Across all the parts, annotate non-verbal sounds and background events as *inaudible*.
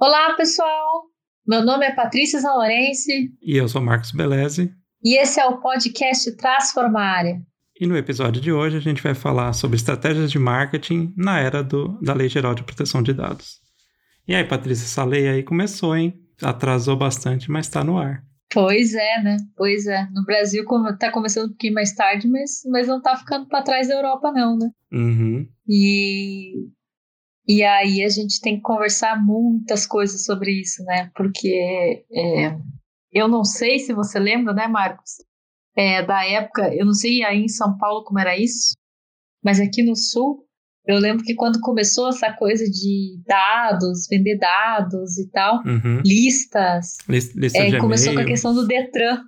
Olá, pessoal! Meu nome é Patrícia Zanorense. E eu sou Marcos Beleze. E esse é o podcast Transforma Área. E no episódio de hoje a gente vai falar sobre estratégias de marketing na era do, da Lei Geral de Proteção de Dados. E aí, Patrícia, essa lei aí começou, hein? Atrasou bastante, mas está no ar. Pois é, né? Pois é. No Brasil está começando um pouquinho mais tarde, mas, mas não está ficando para trás da Europa, não, né? Uhum. E e aí a gente tem que conversar muitas coisas sobre isso, né? Porque é, eu não sei se você lembra, né, Marcos? É, da época, eu não sei aí em São Paulo como era isso, mas aqui no Sul, eu lembro que quando começou essa coisa de dados, vender dados e tal, uhum. listas, lista, lista é, começou com a questão do Detran.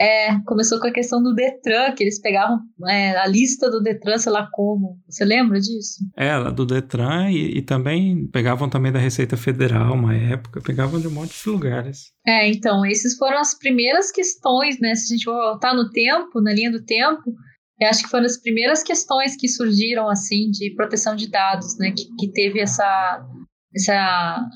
É, começou com a questão do Detran, que eles pegavam é, a lista do Detran, sei lá como. Você lembra disso? É, do Detran e, e, também pegavam também da Receita Federal uma época, pegavam de um monte de lugares. É, então, esses foram as primeiras questões, né? Se a gente voltar no tempo, na linha do tempo, eu acho que foram as primeiras questões que surgiram, assim, de proteção de dados, né? Que, que teve essa, essa,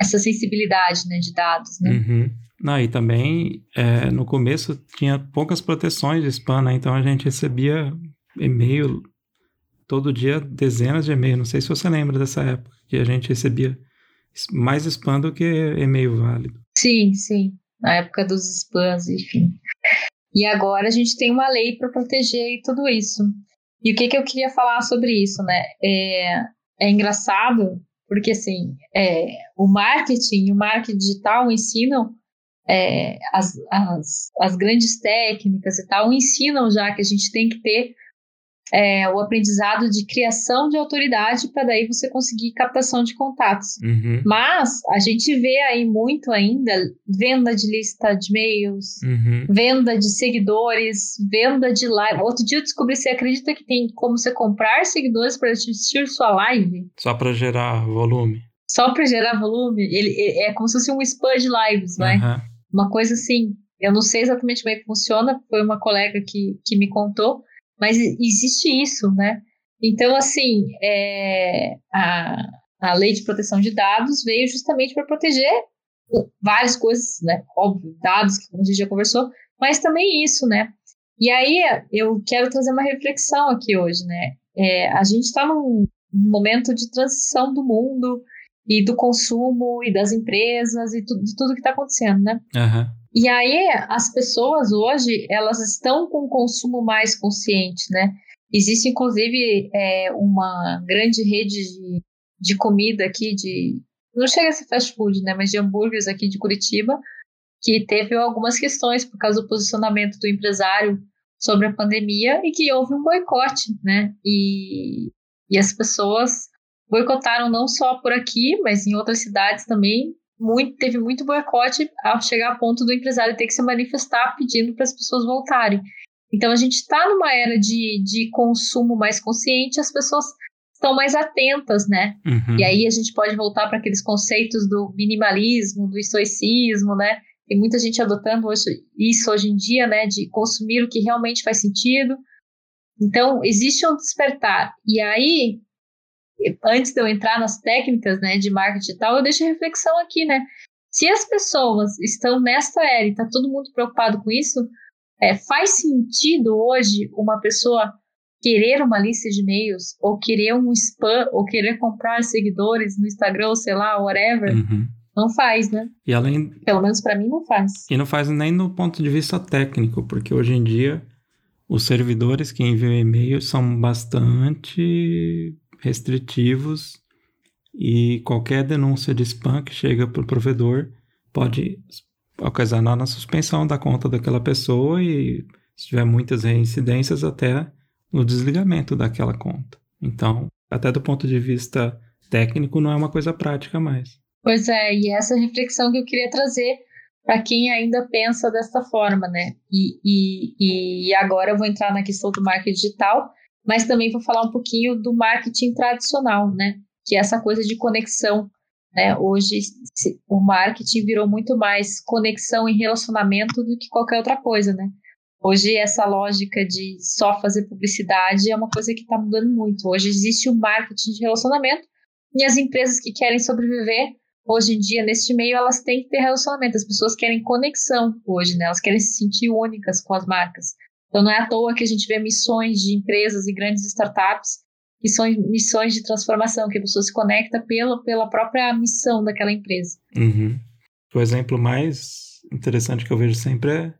essa sensibilidade, né, de dados, né? Uhum. Não, e também é, no começo tinha poucas proteções de spam, né? Então a gente recebia e-mail todo dia, dezenas de e-mails. Não sei se você lembra dessa época, que a gente recebia mais spam do que e-mail válido. Sim, sim. Na época dos spams, enfim. E agora a gente tem uma lei para proteger tudo isso. E o que, que eu queria falar sobre isso, né? É, é engraçado, porque assim, é, o marketing o marketing digital ensinam é, as, as, as, grandes técnicas e tal ensinam já que a gente tem que ter é, o aprendizado de criação de autoridade para daí você conseguir captação de contatos. Uhum. Mas a gente vê aí muito ainda venda de lista de e-mails, uhum. venda de seguidores, venda de live. Outro dia eu descobri, você acredita que tem como você comprar seguidores para assistir sua live? Só para gerar volume. Só para gerar volume? Ele, é como se fosse um spam de lives, né? Uhum. Uma coisa assim, eu não sei exatamente como é que funciona, foi uma colega que, que me contou, mas existe isso, né? Então, assim, é, a, a lei de proteção de dados veio justamente para proteger várias coisas, né? Óbvio, dados, como a gente já conversou, mas também isso, né? E aí eu quero trazer uma reflexão aqui hoje, né? É, a gente está num momento de transição do mundo, e do consumo e das empresas e tu, de tudo que está acontecendo, né? Uhum. E aí as pessoas hoje elas estão com um consumo mais consciente, né? Existe inclusive é, uma grande rede de, de comida aqui de não chega a ser fast food, né? Mas de hambúrgueres aqui de Curitiba que teve algumas questões por causa do posicionamento do empresário sobre a pandemia e que houve um boicote, né? E, e as pessoas boicotaram não só por aqui, mas em outras cidades também. Muito, teve muito boicote ao chegar a ponto do empresário ter que se manifestar pedindo para as pessoas voltarem. Então a gente está numa era de, de consumo mais consciente, as pessoas estão mais atentas, né? Uhum. E aí a gente pode voltar para aqueles conceitos do minimalismo, do estoicismo, né? Tem muita gente adotando isso hoje em dia, né? De consumir o que realmente faz sentido. Então, existe um despertar. E aí, antes de eu entrar nas técnicas né, de marketing e tal, eu deixo a reflexão aqui, né? Se as pessoas estão nesta era e está todo mundo preocupado com isso, é, faz sentido hoje uma pessoa querer uma lista de e-mails, ou querer um spam, ou querer comprar seguidores no Instagram, ou sei lá, whatever? Uhum. Não faz, né? E além... Pelo menos para mim não faz. E não faz nem no ponto de vista técnico, porque hoje em dia os servidores que enviam e-mail são bastante restritivos e qualquer denúncia de spam que chega para o provedor pode ocasionar na suspensão da conta daquela pessoa e, se tiver muitas reincidências, até no desligamento daquela conta. Então, até do ponto de vista técnico, não é uma coisa prática mais. Pois é, e essa reflexão que eu queria trazer para quem ainda pensa dessa forma, né? E, e, e agora eu vou entrar na questão do marketing digital, mas também vou falar um pouquinho do marketing tradicional, né? Que é essa coisa de conexão. Né? Hoje o marketing virou muito mais conexão e relacionamento do que qualquer outra coisa, né? Hoje essa lógica de só fazer publicidade é uma coisa que está mudando muito. Hoje existe o marketing de relacionamento e as empresas que querem sobreviver hoje em dia, neste meio, elas têm que ter relacionamento. As pessoas querem conexão hoje, né? Elas querem se sentir únicas com as marcas. Então, não é à toa que a gente vê missões de empresas e grandes startups que são missões de transformação, que a pessoa se conecta pela, pela própria missão daquela empresa. Uhum. O exemplo mais interessante que eu vejo sempre é,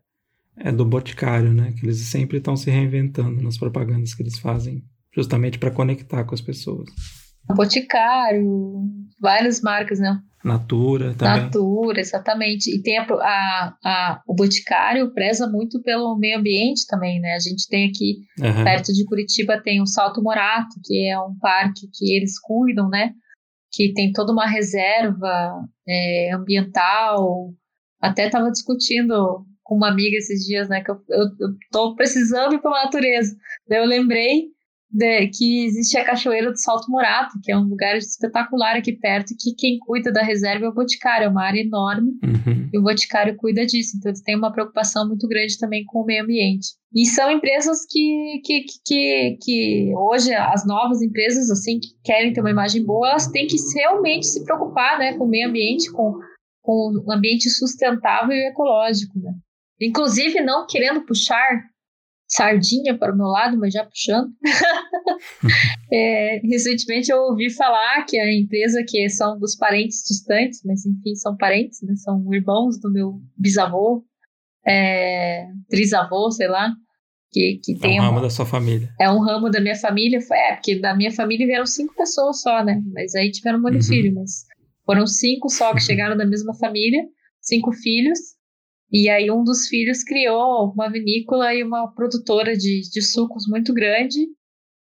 é do Boticário, né? Que eles sempre estão se reinventando nas propagandas que eles fazem, justamente para conectar com as pessoas. Boticário, várias marcas, né? Natura também. Natura, exatamente. E tem a, a, a, o Boticário preza muito pelo meio ambiente também, né? A gente tem aqui, uhum. perto de Curitiba, tem o Salto Morato, que é um parque que eles cuidam, né? Que tem toda uma reserva é, ambiental. Até estava discutindo com uma amiga esses dias, né? Que eu, eu, eu tô precisando ir para a natureza. Daí eu lembrei de, que existe a Cachoeira do Salto Morato, que é um lugar espetacular aqui perto, que quem cuida da reserva é o Boticário, é uma área enorme, uhum. e o Boticário cuida disso, então eles têm uma preocupação muito grande também com o meio ambiente. E são empresas que, que, que, que hoje, as novas empresas, assim, que querem ter uma imagem boa, elas têm que realmente se preocupar, né, com o meio ambiente, com, com o ambiente sustentável e ecológico, né. Inclusive, não querendo puxar sardinha para o meu lado, mas já puxando. *laughs* é, recentemente eu ouvi falar que a empresa que são dos parentes distantes, mas enfim, são parentes, né? São irmãos do meu bisavô, é, trisavô, sei lá, que, que tem... É um ramo uma, da sua família. É um ramo da minha família, é, porque da minha família vieram cinco pessoas só, né? Mas aí tiveram um monte de uhum. filho, mas foram cinco só que chegaram da mesma família, cinco filhos, e aí um dos filhos criou uma vinícola e uma produtora de, de sucos muito grande.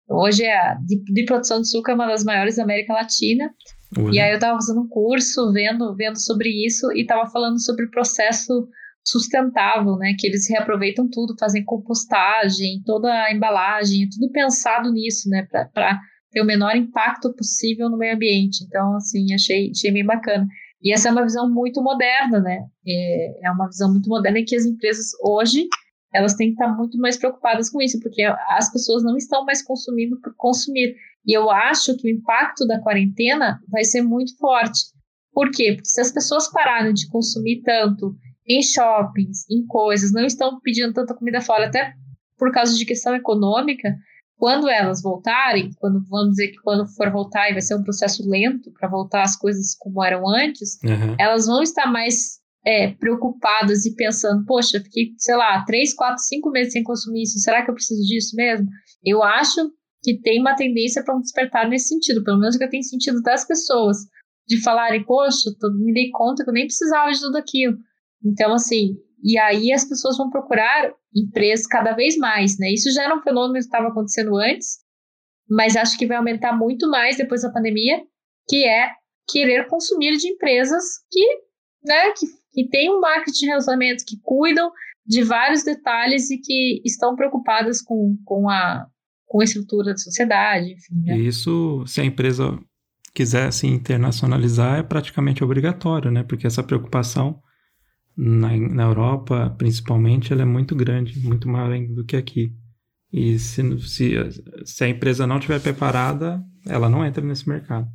Hoje é a, de, de produção de suco é uma das maiores da América Latina. Uhum. E aí eu estava fazendo um curso, vendo, vendo sobre isso e estava falando sobre o processo sustentável, né? Que eles reaproveitam tudo, fazem compostagem, toda a embalagem, tudo pensado nisso, né? Para ter o menor impacto possível no meio ambiente. Então, assim, achei, achei bem bacana. E essa é uma visão muito moderna, né? É, é uma visão muito moderna em que as empresas hoje elas têm que estar muito mais preocupadas com isso, porque as pessoas não estão mais consumindo por consumir. E eu acho que o impacto da quarentena vai ser muito forte. Por quê? Porque se as pessoas pararem de consumir tanto em shoppings, em coisas, não estão pedindo tanta comida fora, até por causa de questão econômica, quando elas voltarem, quando vamos dizer que quando for voltar e vai ser um processo lento para voltar as coisas como eram antes, uhum. elas vão estar mais é, preocupadas e pensando, poxa, fiquei, sei lá, três, quatro, cinco meses sem consumir isso, será que eu preciso disso mesmo? Eu acho que tem uma tendência para um despertar nesse sentido, pelo menos que eu tenho sentido das pessoas, de falarem, poxa, me dei conta que eu nem precisava de tudo aquilo. Então, assim, e aí as pessoas vão procurar empresas cada vez mais, né? Isso já era um fenômeno que estava acontecendo antes, mas acho que vai aumentar muito mais depois da pandemia, que é querer consumir de empresas que, né, que, que têm um marketing de relacionamento, que cuidam de vários detalhes e que estão preocupadas com, com, a, com a estrutura da sociedade, enfim. Né? Isso, se a empresa quiser se internacionalizar, é praticamente obrigatório, né? Porque essa preocupação na, na Europa, principalmente, ela é muito grande, muito maior do que aqui. E se, se, se a empresa não estiver preparada, ela não entra nesse mercado.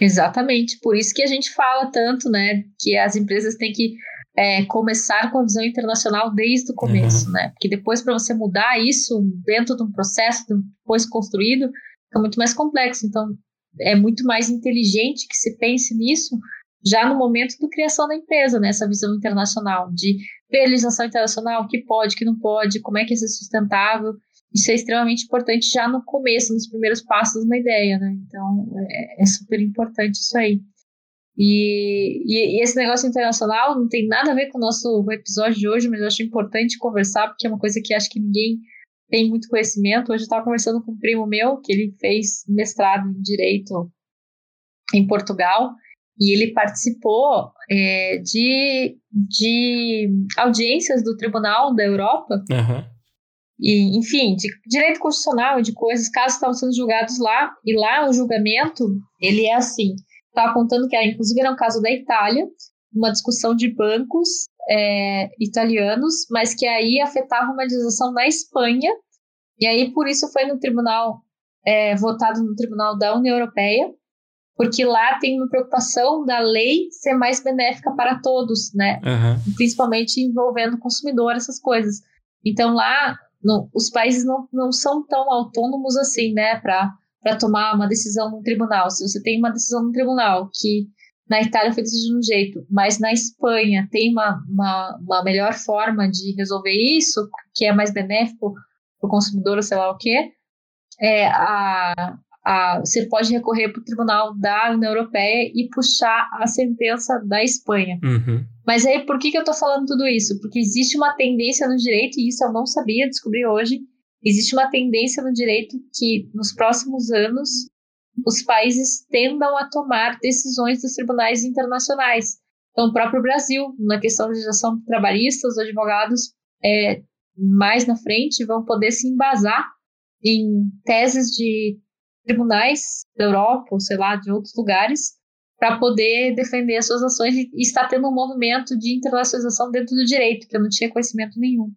Exatamente, por isso que a gente fala tanto, né, que as empresas têm que é, começar com a visão internacional desde o começo, uhum. né, porque depois para você mudar isso dentro de um processo depois construído, fica muito mais complexo, então é muito mais inteligente que se pense nisso já no momento da criação da empresa, né, essa visão internacional de realização internacional, que pode, que não pode, como é que isso é sustentável. Isso é extremamente importante já no começo, nos primeiros passos de uma ideia, né? Então, é, é super importante isso aí. E, e, e, esse negócio internacional não tem nada a ver com o nosso episódio de hoje, mas eu acho importante conversar, porque é uma coisa que acho que ninguém tem muito conhecimento. Hoje eu estava conversando com um primo meu, que ele fez mestrado em Direito em Portugal, e ele participou é, de, de audiências do Tribunal da Europa, uhum. e, enfim, de direito constitucional, de coisas, casos estavam sendo julgados lá, e lá o julgamento, ele é assim, estava contando que, inclusive, era um caso da Itália, uma discussão de bancos é, italianos, mas que aí afetava uma legislação na Espanha, e aí por isso foi no tribunal, é, votado no tribunal da União Europeia, porque lá tem uma preocupação da lei ser mais benéfica para todos, né? Uhum. Principalmente envolvendo o consumidor, essas coisas. Então lá, não, os países não, não são tão autônomos assim, né, para tomar uma decisão no tribunal. Se você tem uma decisão no tribunal que na Itália foi decidido de um jeito, mas na Espanha tem uma, uma, uma melhor forma de resolver isso, que é mais benéfico para o consumidor, ou sei lá o quê, é, a, você pode recorrer para o Tribunal da União Europeia e puxar a sentença da Espanha. Uhum. Mas aí, por que, que eu estou falando tudo isso? Porque existe uma tendência no direito, e isso eu não sabia, descobri hoje, existe uma tendência no direito que nos próximos anos os países tendam a tomar decisões dos tribunais internacionais. Então, o próprio Brasil, na questão de legislação trabalhista, os advogados é, mais na frente vão poder se embasar em teses de tribunais da Europa, ou sei lá, de outros lugares, para poder defender as suas ações e está tendo um movimento de internacionalização dentro do direito, que eu não tinha conhecimento nenhum.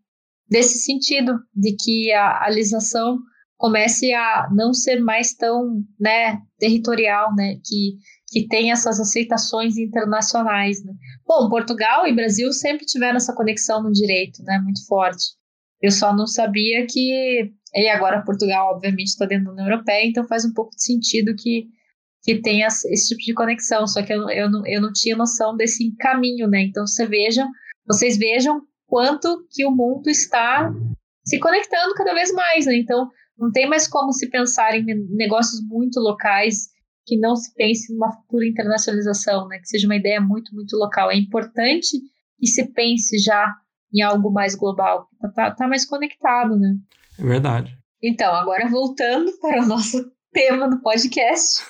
Desse sentido, de que a, a legislação comece a não ser mais tão né, territorial, né, que, que tem essas aceitações internacionais. Né. Bom, Portugal e Brasil sempre tiveram essa conexão no direito né, muito forte. Eu só não sabia que. E agora Portugal, obviamente, está dentro da União Europeia, então faz um pouco de sentido que, que tenha esse tipo de conexão. Só que eu, eu, não, eu não tinha noção desse caminho, né? Então você vejam, vocês vejam quanto que o mundo está se conectando cada vez mais, né? Então não tem mais como se pensar em negócios muito locais que não se pense numa futura internacionalização, né? Que seja uma ideia muito, muito local. É importante que se pense já em algo mais global. Tá, tá, tá mais conectado, né? É verdade. Então, agora voltando para o nosso *laughs* tema do podcast.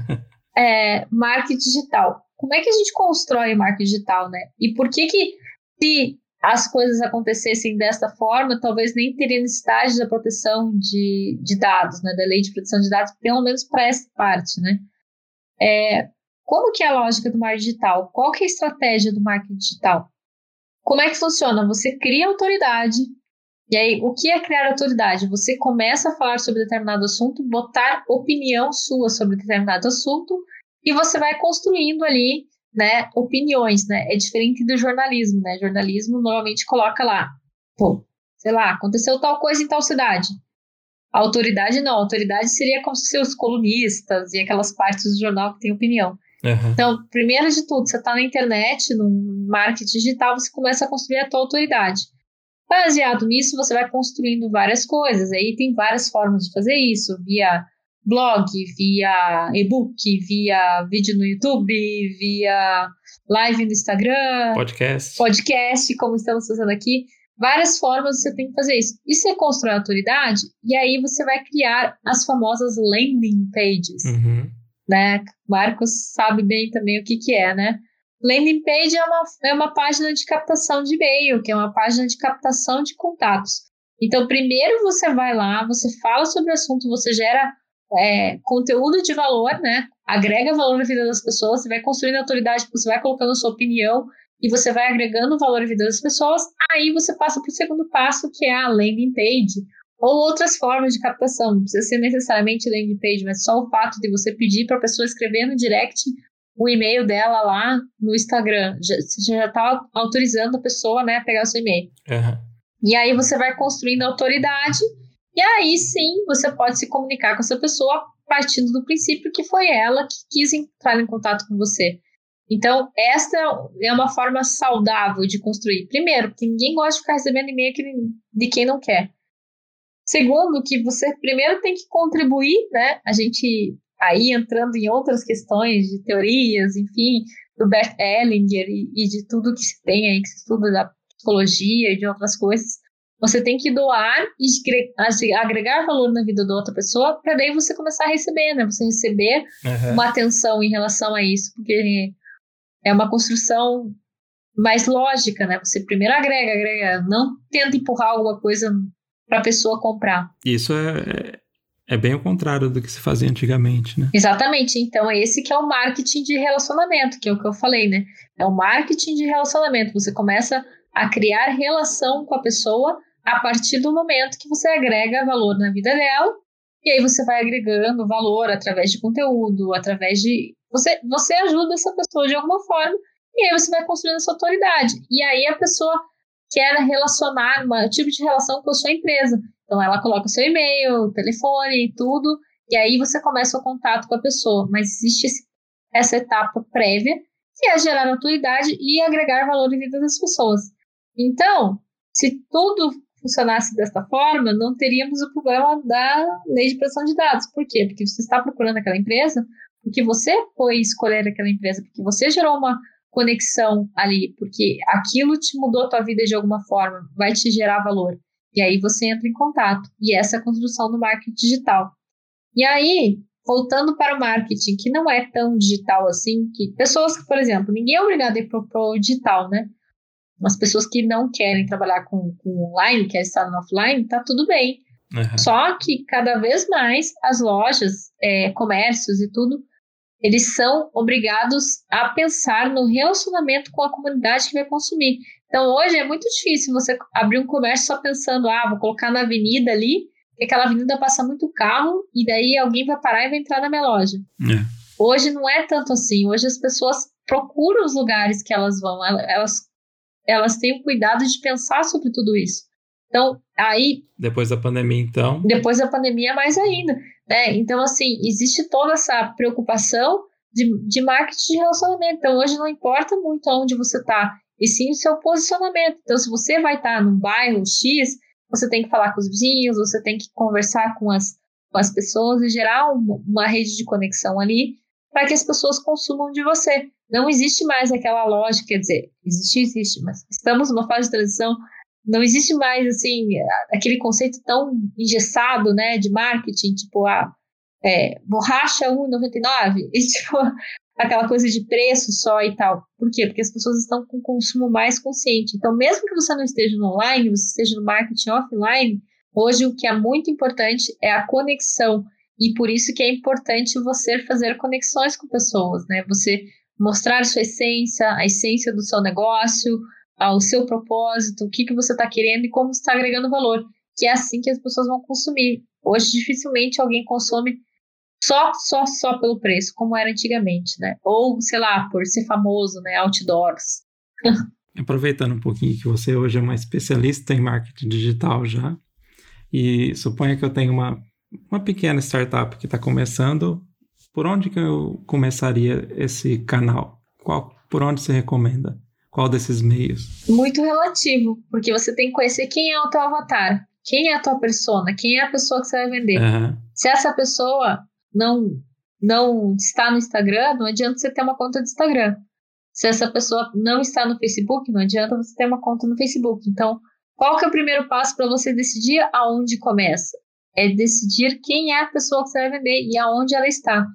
*laughs* é, marketing digital. Como é que a gente constrói marketing digital, né? E por que que se as coisas acontecessem desta forma, talvez nem teria necessidade da proteção de, de dados, né, da lei de proteção de dados, pelo menos para essa parte, né? É, como que é a lógica do marketing digital? Qual que é a estratégia do marketing digital? Como é que funciona? Você cria autoridade, e aí o que é criar autoridade? Você começa a falar sobre determinado assunto, botar opinião sua sobre determinado assunto, e você vai construindo ali né, opiniões, né? É diferente do jornalismo, né? Jornalismo normalmente coloca lá, pô, sei lá, aconteceu tal coisa em tal cidade. A autoridade não, a autoridade seria como se os colunistas e aquelas partes do jornal que têm opinião. Uhum. Então, primeiro de tudo, você está na internet, no marketing digital, você começa a construir a tua autoridade. Baseado nisso, você vai construindo várias coisas. Aí tem várias formas de fazer isso, via blog, via e-book, via vídeo no YouTube, via live no Instagram, podcast, podcast, como estamos fazendo aqui. Várias formas você tem que fazer isso. E você constrói autoridade, e aí você vai criar as famosas landing pages. Uhum. Né? Marcos sabe bem também o que, que é, né? Landing page é uma, é uma página de captação de e-mail, que é uma página de captação de contatos. Então, primeiro você vai lá, você fala sobre o assunto, você gera é, conteúdo de valor, né? Agrega valor na vida das pessoas, você vai construindo autoridade, você vai colocando sua opinião e você vai agregando valor na vida das pessoas. Aí você passa para o segundo passo, que é a landing page, ou outras formas de captação. Não precisa ser necessariamente landing page, mas só o fato de você pedir para a pessoa escrever no direct o e-mail dela lá no Instagram. Já, você já está autorizando a pessoa né, a pegar o seu e-mail. Uhum. E aí você vai construindo autoridade e aí sim você pode se comunicar com essa pessoa partindo do princípio que foi ela que quis entrar em contato com você. Então, esta é uma forma saudável de construir. Primeiro, porque ninguém gosta de ficar recebendo e-mail de quem não quer. Segundo, que você primeiro tem que contribuir, né? A gente aí entrando em outras questões de teorias, enfim, do Bert Hellinger e, e de tudo que se tem aí, que se estuda da psicologia e de outras coisas. Você tem que doar e agregar valor na vida da outra pessoa para daí você começar a receber, né? Você receber uhum. uma atenção em relação a isso, porque é uma construção mais lógica, né? Você primeiro agrega, agrega, não tenta empurrar alguma coisa para a pessoa comprar. Isso é, é bem o contrário do que se fazia antigamente, né? Exatamente. Então, é esse que é o marketing de relacionamento, que é o que eu falei, né? É o marketing de relacionamento. Você começa a criar relação com a pessoa a partir do momento que você agrega valor na vida dela E aí você vai agregando valor através de conteúdo, através de. Você, você ajuda essa pessoa de alguma forma, e aí você vai construindo essa autoridade. E aí a pessoa quer relacionar um tipo de relação com a sua empresa. Então ela coloca seu e-mail, telefone e tudo, e aí você começa o contato com a pessoa. Mas existe esse, essa etapa prévia, que é gerar autoridade e agregar valor em vida das pessoas. Então, se tudo funcionasse desta forma, não teríamos o problema da lei de proteção de dados. Por quê? Porque você está procurando aquela empresa, porque você foi escolher aquela empresa, porque você gerou uma conexão ali, porque aquilo te mudou a tua vida de alguma forma, vai te gerar valor. E aí você entra em contato. E essa é a construção do marketing digital. E aí, voltando para o marketing, que não é tão digital assim, que pessoas que, por exemplo, ninguém é obrigado a ir para o digital, né? As pessoas que não querem trabalhar com, com online, querem estar no offline, tá tudo bem. Uhum. Só que cada vez mais as lojas, é, comércios e tudo, eles são obrigados a pensar no relacionamento com a comunidade que vai consumir. Então hoje é muito difícil você abrir um comércio só pensando, ah, vou colocar na avenida ali, que aquela avenida passa muito carro e daí alguém vai parar e vai entrar na minha loja. É. Hoje não é tanto assim. Hoje as pessoas procuram os lugares que elas vão, elas elas têm o cuidado de pensar sobre tudo isso. Então, aí. Depois da pandemia, então. Depois da pandemia, mais ainda. Né? Então, assim, existe toda essa preocupação de, de marketing de relacionamento. Então, hoje não importa muito onde você está, e sim o seu posicionamento. Então, se você vai estar tá num bairro X, você tem que falar com os vizinhos, você tem que conversar com as, com as pessoas e gerar uma, uma rede de conexão ali para que as pessoas consumam de você. Não existe mais aquela lógica, quer dizer, existe, existe, mas estamos numa fase de transição, não existe mais, assim, aquele conceito tão engessado, né, de marketing, tipo, a ah, é, borracha 1,99, *laughs* e tipo, aquela coisa de preço só e tal. Por quê? Porque as pessoas estão com consumo mais consciente. Então, mesmo que você não esteja no online, você esteja no marketing offline, hoje o que é muito importante é a conexão e por isso que é importante você fazer conexões com pessoas, né? Você mostrar sua essência, a essência do seu negócio, o seu propósito, o que, que você está querendo e como está agregando valor. Que é assim que as pessoas vão consumir. Hoje, dificilmente alguém consome só, só, só pelo preço, como era antigamente, né? Ou, sei lá, por ser famoso, né? Outdoors. *laughs* Aproveitando um pouquinho que você hoje é uma especialista em marketing digital já, e suponha que eu tenho uma uma pequena startup que está começando, por onde que eu começaria esse canal? Qual, por onde você recomenda? Qual desses meios? Muito relativo, porque você tem que conhecer quem é o teu avatar, quem é a tua persona, quem é a pessoa que você vai vender. Uhum. Se essa pessoa não não está no Instagram, não adianta você ter uma conta de Instagram. Se essa pessoa não está no Facebook, não adianta você ter uma conta no Facebook. Então, qual que é o primeiro passo para você decidir aonde começa? é decidir quem é a pessoa que você vai vender e aonde ela está.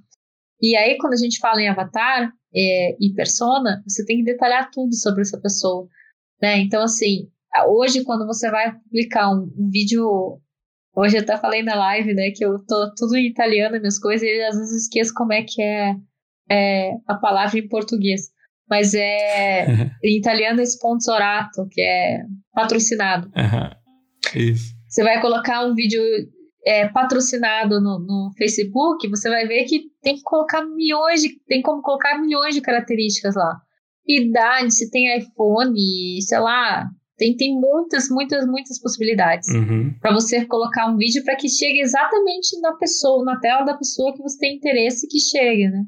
E aí, quando a gente fala em avatar é, e persona, você tem que detalhar tudo sobre essa pessoa. Né? Então, assim, hoje, quando você vai publicar um, um vídeo. Hoje eu até falei na live, né, que eu tô tudo em italiano, minhas coisas, e às vezes esqueço como é que é, é a palavra em português. Mas é *laughs* em italiano é sponsorato, que é patrocinado. Uhum. Isso. Você vai colocar um vídeo é, patrocinado no, no, Facebook, você vai ver que tem que colocar milhões de. tem como colocar milhões de características lá. Idade, se tem iPhone, sei lá. Tem, tem muitas, muitas, muitas possibilidades uhum. para você colocar um vídeo para que chegue exatamente na pessoa, na tela da pessoa que você tem interesse que chegue, né?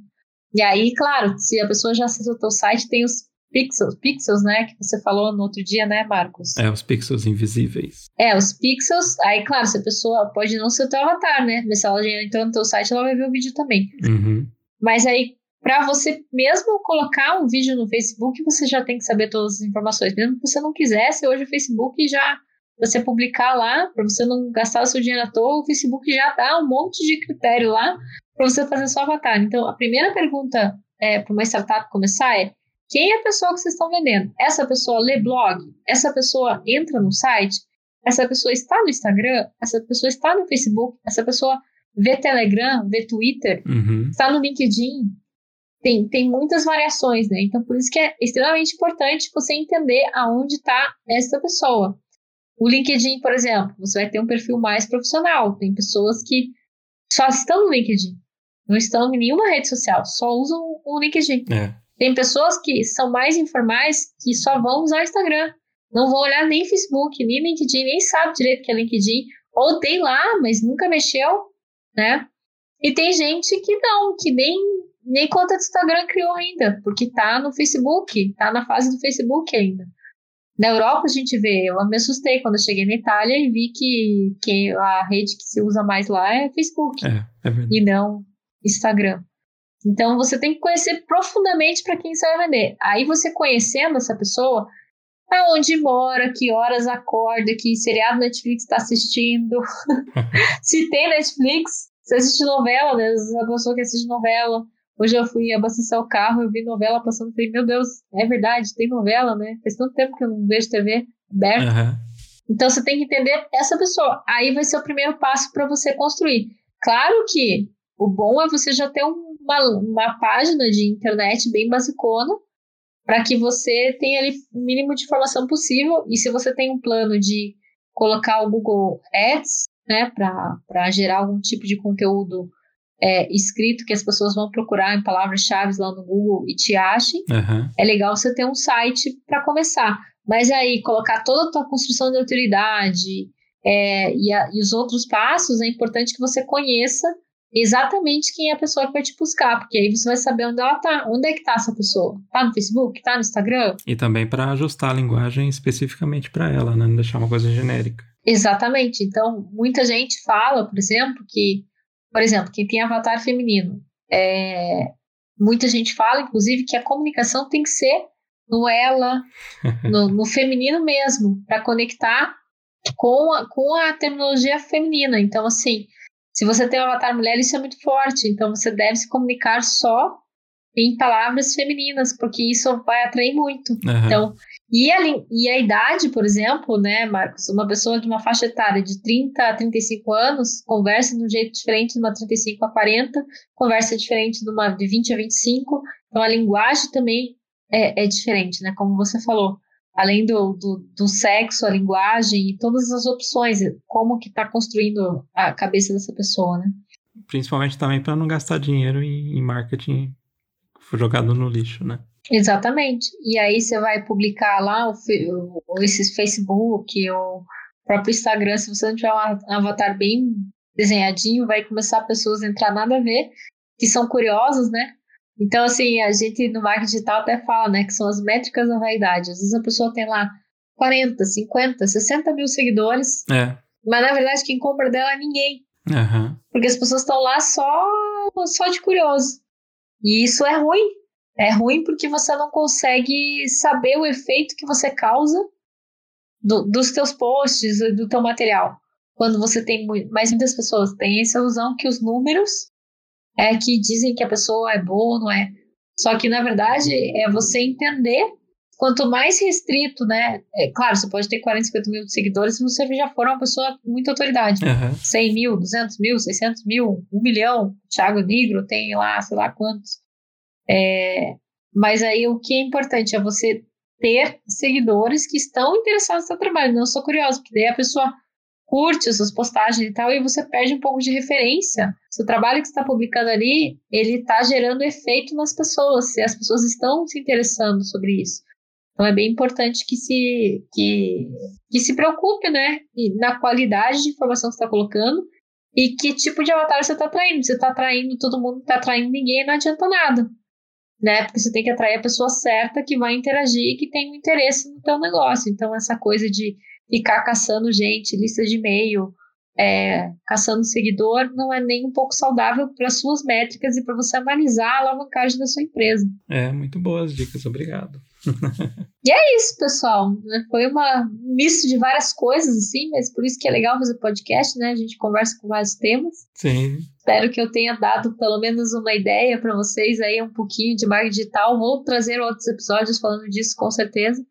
E aí, claro, se a pessoa já acessou o teu site, tem os pixels, pixels, né, que você falou no outro dia, né, Marcos? É, os pixels invisíveis. É, os pixels, aí, claro, se a pessoa pode não ser o teu avatar, né, mas se ela já entrou no teu site, ela vai ver o vídeo também. Uhum. Mas aí, para você mesmo colocar um vídeo no Facebook, você já tem que saber todas as informações. Mesmo que você não quisesse, hoje o Facebook já, você publicar lá, para você não gastar o seu dinheiro à toa, o Facebook já dá um monte de critério lá para você fazer seu avatar. Então, a primeira pergunta é, para uma startup começar é quem é a pessoa que vocês estão vendendo? Essa pessoa lê blog? Essa pessoa entra no site? Essa pessoa está no Instagram? Essa pessoa está no Facebook? Essa pessoa vê Telegram, vê Twitter? Uhum. Está no LinkedIn? Tem, tem muitas variações, né? Então, por isso que é extremamente importante você entender aonde está essa pessoa. O LinkedIn, por exemplo, você vai ter um perfil mais profissional. Tem pessoas que só estão no LinkedIn. Não estão em nenhuma rede social, só usam o LinkedIn. É. Tem pessoas que são mais informais que só vão usar o Instagram. Não vão olhar nem Facebook, nem LinkedIn, nem sabe direito que é LinkedIn. Ou tem lá, mas nunca mexeu, né? E tem gente que não, que nem, nem conta do Instagram criou ainda, porque tá no Facebook, tá na fase do Facebook ainda. Na Europa a gente vê, eu me assustei quando eu cheguei na Itália e vi que, que a rede que se usa mais lá é Facebook. É, é. E não Instagram. Então você tem que conhecer profundamente para quem você vai vender. Aí você conhecendo essa pessoa, aonde mora, que horas acorda, que seriado Netflix está assistindo, *laughs* se tem Netflix, se assiste novela, né? A pessoa que assiste novela, Hoje eu fui abastecer o carro, eu vi novela passando, falei, meu Deus, é verdade, tem novela, né? Faz tanto tempo que eu não vejo TV aberta. Uhum. Então você tem que entender essa pessoa. Aí vai ser o primeiro passo para você construir. Claro que o bom é você já ter uma, uma página de internet bem basicona para que você tenha ali o mínimo de informação possível. E se você tem um plano de colocar o Google Ads, né, para gerar algum tipo de conteúdo é, escrito que as pessoas vão procurar em palavras-chave lá no Google e te achem, uhum. é legal você ter um site para começar. Mas aí, colocar toda a tua construção de autoridade é, e, a, e, os outros passos, é importante que você conheça exatamente quem é a pessoa que vai te buscar, porque aí você vai saber onde ela tá, onde é que tá essa pessoa. Tá no Facebook, tá no Instagram? E também para ajustar a linguagem especificamente para ela, né? Não deixar uma coisa genérica. Exatamente. Então, muita gente fala, por exemplo, que por exemplo, quem tem avatar feminino. É, muita gente fala, inclusive, que a comunicação tem que ser no ela, *laughs* no, no feminino mesmo, para conectar com a, com a terminologia feminina. Então, assim, se você tem um avatar mulher, isso é muito forte. Então, você deve se comunicar só em palavras femininas, porque isso vai atrair muito. Uhum. Então, e a, e a idade, por exemplo, né, Marcos? Uma pessoa de uma faixa etária de 30 a 35 anos conversa de um jeito diferente de uma 35 a 40, conversa diferente de uma de 20 a 25. Então a linguagem também é, é diferente, né? Como você falou. Além do, do, do, sexo, a linguagem e todas as opções, como que está construindo a cabeça dessa pessoa, né? Principalmente também para não gastar dinheiro em, em marketing jogado no lixo, né? Exatamente. E aí você vai publicar lá o, o, esses Facebook, o próprio Instagram, se você não tiver um avatar bem desenhadinho, vai começar pessoas a entrar nada a ver, que são curiosas, né? Então, assim, a gente no marketing digital até fala, né, que são as métricas da vaidade. Às vezes a pessoa tem lá 40, 50, 60 mil seguidores, é. mas na verdade quem compra dela é ninguém. Uhum. Porque as pessoas estão lá só, só de curioso. E isso é ruim, é ruim porque você não consegue saber o efeito que você causa do, dos teus posts, do teu material. Quando você tem mais muitas pessoas têm essa ilusão que os números é que dizem que a pessoa é boa, não é? Só que na verdade é você entender quanto mais restrito, né? É, claro, você pode ter 40, 50 mil seguidores se você já for uma pessoa com muita autoridade. Uhum. 100 mil, 200 mil, 600 mil, 1 milhão. Thiago Negro tem lá, sei lá quantos. É, mas aí o que é importante é você ter seguidores que estão interessados no seu trabalho. Não sou curioso, porque daí a pessoa curte as suas postagens e tal, e você perde um pouco de referência. Se o trabalho que você está publicando ali, ele está gerando efeito nas pessoas, se as pessoas estão se interessando sobre isso. Então é bem importante que se, que, que se preocupe, né, na qualidade de informação que você está colocando e que tipo de avatar você está atraindo. Se está atraindo todo mundo, está atraindo ninguém, não adianta nada né? Porque você tem que atrair a pessoa certa que vai interagir e que tem um interesse no teu negócio. Então, essa coisa de ficar caçando gente, lista de e-mail, é, caçando seguidor, não é nem um pouco saudável para suas métricas e para você analisar a alavancagem da sua empresa. É, muito boas dicas, obrigado. *laughs* e é isso, pessoal. Foi uma misto de várias coisas, assim, mas por isso que é legal fazer podcast, né? A gente conversa com vários temas. Sim. Espero que eu tenha dado pelo menos uma ideia para vocês aí, um pouquinho de marketing digital. Vou trazer outros episódios falando disso, com certeza.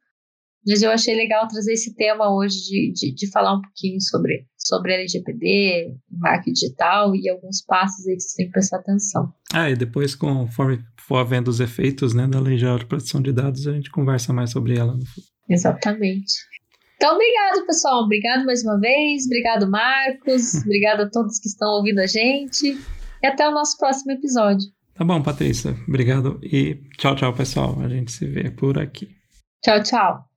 Mas eu achei legal trazer esse tema hoje de, de, de falar um pouquinho sobre, sobre LGPD, marketing digital e alguns passos aí que vocês têm que prestar atenção. Ah, e depois, conforme for havendo os efeitos né, da Lei Geral de Proteção de Dados, a gente conversa mais sobre ela no futuro. Exatamente. Então, obrigado, pessoal. Obrigado mais uma vez. Obrigado, Marcos. *laughs* obrigado a todos que estão ouvindo a gente. E até o nosso próximo episódio. Tá bom, Patrícia. Obrigado e tchau, tchau, pessoal. A gente se vê por aqui. Tchau, tchau.